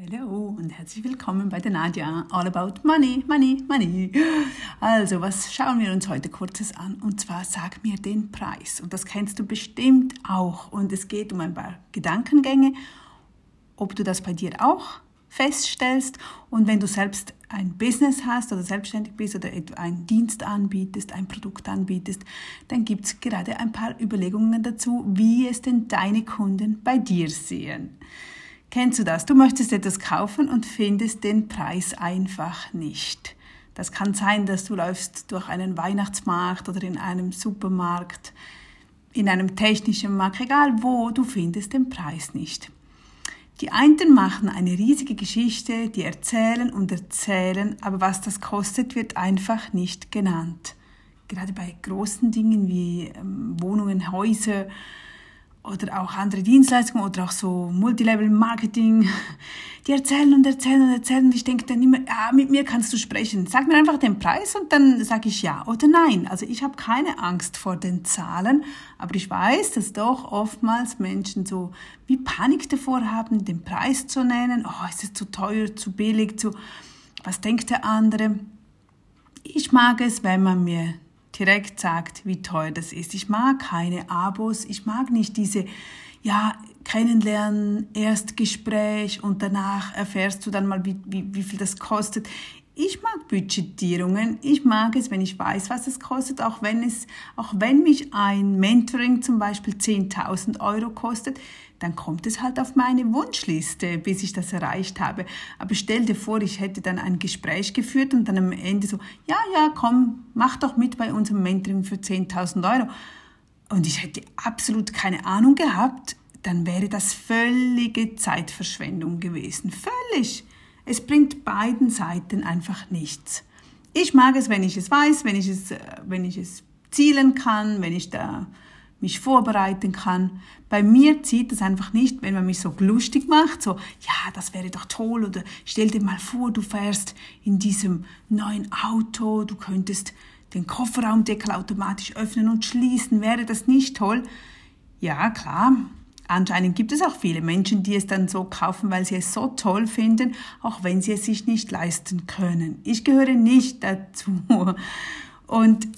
Hallo und herzlich willkommen bei der Nadja. All about money, money, money. Also, was schauen wir uns heute kurzes an? Und zwar sag mir den Preis. Und das kennst du bestimmt auch. Und es geht um ein paar Gedankengänge, ob du das bei dir auch feststellst. Und wenn du selbst ein Business hast oder selbstständig bist oder einen Dienst anbietest, ein Produkt anbietest, dann gibt es gerade ein paar Überlegungen dazu, wie es denn deine Kunden bei dir sehen. Kennst du das? Du möchtest etwas kaufen und findest den Preis einfach nicht. Das kann sein, dass du läufst durch einen Weihnachtsmarkt oder in einem Supermarkt, in einem technischen Markt, egal wo, du findest den Preis nicht. Die einen machen eine riesige Geschichte, die erzählen und erzählen, aber was das kostet, wird einfach nicht genannt. Gerade bei großen Dingen wie ähm, Wohnungen, Häuser, oder auch andere Dienstleistungen oder auch so Multilevel-Marketing, die erzählen und erzählen und erzählen und ich denke dann immer, ja, mit mir kannst du sprechen. Sag mir einfach den Preis und dann sage ich ja oder nein. Also ich habe keine Angst vor den Zahlen, aber ich weiß, dass doch oftmals Menschen so wie Panik davor haben, den Preis zu nennen. Oh, ist es zu teuer, zu billig, zu, was denkt der andere? Ich mag es, wenn man mir direkt sagt, wie teuer das ist. Ich mag keine Abos, ich mag nicht diese, ja, kennenlernen, Erstgespräch und danach erfährst du dann mal, wie, wie, wie viel das kostet. Ich mag Budgetierungen. Ich mag es, wenn ich weiß, was es kostet, auch wenn es, auch wenn mich ein Mentoring zum Beispiel 10.000 Euro kostet, dann kommt es halt auf meine Wunschliste, bis ich das erreicht habe. Aber stell dir vor, ich hätte dann ein Gespräch geführt und dann am Ende so, ja, ja, komm, mach doch mit bei unserem Mentoring für 10.000 Euro. Und ich hätte absolut keine Ahnung gehabt, dann wäre das völlige Zeitverschwendung gewesen. Völlig. Es bringt beiden Seiten einfach nichts. Ich mag es, wenn ich es weiß, wenn ich es, äh, wenn ich es zielen kann, wenn ich da mich vorbereiten kann. Bei mir zieht es einfach nicht, wenn man mich so lustig macht, so, ja, das wäre doch toll, oder stell dir mal vor, du fährst in diesem neuen Auto, du könntest den Kofferraumdeckel automatisch öffnen und schließen, wäre das nicht toll? Ja, klar, Anscheinend gibt es auch viele Menschen, die es dann so kaufen, weil sie es so toll finden, auch wenn sie es sich nicht leisten können. Ich gehöre nicht dazu. Und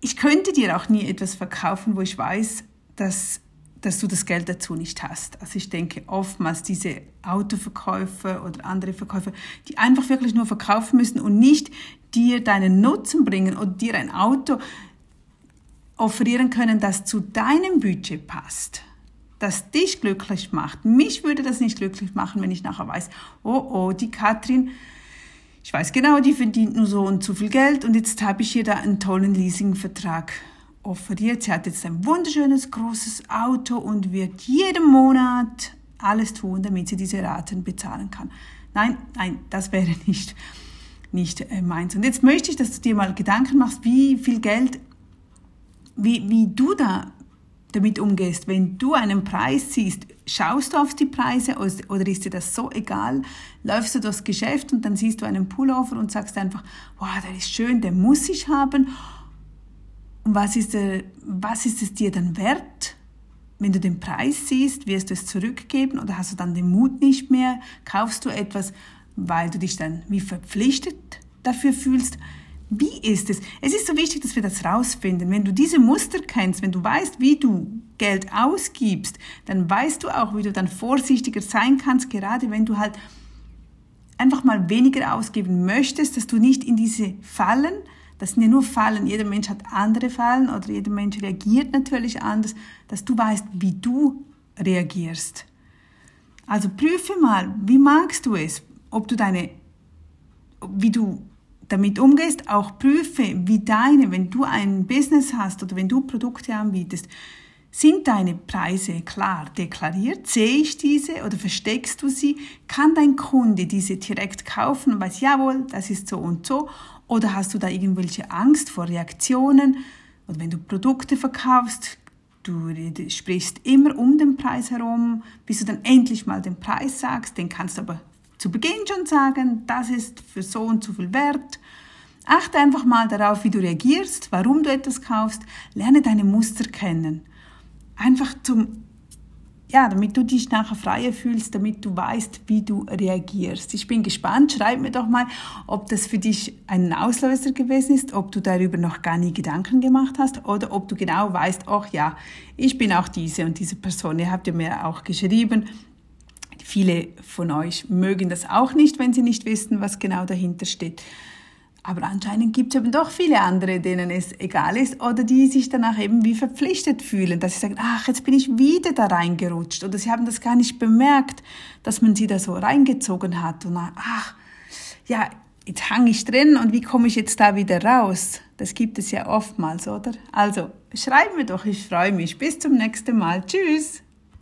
ich könnte dir auch nie etwas verkaufen, wo ich weiß, dass, dass du das Geld dazu nicht hast. Also ich denke oftmals diese Autoverkäufer oder andere Verkäufer, die einfach wirklich nur verkaufen müssen und nicht dir deinen Nutzen bringen oder dir ein Auto offerieren können, das zu deinem Budget passt das dich glücklich macht. Mich würde das nicht glücklich machen, wenn ich nachher weiß, oh oh, die Katrin, ich weiß genau, die verdient nur so und so viel Geld und jetzt habe ich ihr da einen tollen Leasingvertrag offeriert. Sie hat jetzt ein wunderschönes großes Auto und wird jeden Monat alles tun, damit sie diese Raten bezahlen kann. Nein, nein, das wäre nicht, nicht äh, meins. Und jetzt möchte ich, dass du dir mal Gedanken machst, wie viel Geld, wie, wie du da damit umgehst. Wenn du einen Preis siehst, schaust du auf die Preise oder ist dir das so egal? Läufst du das Geschäft und dann siehst du einen Pullover und sagst einfach, wow, der ist schön, der muss ich haben. Und was ist, der, was ist es dir dann wert? Wenn du den Preis siehst, wirst du es zurückgeben oder hast du dann den Mut nicht mehr? Kaufst du etwas, weil du dich dann wie verpflichtet dafür fühlst? Wie ist es? Es ist so wichtig, dass wir das rausfinden. Wenn du diese Muster kennst, wenn du weißt, wie du Geld ausgibst, dann weißt du auch, wie du dann vorsichtiger sein kannst, gerade wenn du halt einfach mal weniger ausgeben möchtest, dass du nicht in diese Fallen, das sind ja nur Fallen, jeder Mensch hat andere Fallen oder jeder Mensch reagiert natürlich anders, dass du weißt, wie du reagierst. Also prüfe mal, wie magst du es, ob du deine, wie du damit umgehst, auch prüfe, wie deine, wenn du ein Business hast oder wenn du Produkte anbietest, sind deine Preise klar deklariert? Sehe ich diese oder versteckst du sie? Kann dein Kunde diese direkt kaufen und weiß, jawohl, das ist so und so? Oder hast du da irgendwelche Angst vor Reaktionen? Oder wenn du Produkte verkaufst, du sprichst immer um den Preis herum, bis du dann endlich mal den Preis sagst, den kannst du aber zu Beginn schon sagen, das ist für so und so viel wert. Achte einfach mal darauf, wie du reagierst, warum du etwas kaufst, lerne deine Muster kennen. Einfach zum, ja, damit du dich nachher freier fühlst, damit du weißt, wie du reagierst. Ich bin gespannt. Schreib mir doch mal, ob das für dich ein Auslöser gewesen ist, ob du darüber noch gar nie Gedanken gemacht hast oder ob du genau weißt, ach ja, ich bin auch diese und diese Person. Ihr habt ja mir auch geschrieben. Viele von euch mögen das auch nicht, wenn sie nicht wissen, was genau dahinter steht. Aber anscheinend gibt es eben doch viele andere, denen es egal ist oder die sich danach eben wie verpflichtet fühlen, dass sie sagen, ach, jetzt bin ich wieder da reingerutscht oder sie haben das gar nicht bemerkt, dass man sie da so reingezogen hat und ach, ja, jetzt hang ich drin und wie komme ich jetzt da wieder raus? Das gibt es ja oftmals, oder? Also, schreib mir doch, ich freue mich. Bis zum nächsten Mal. Tschüss.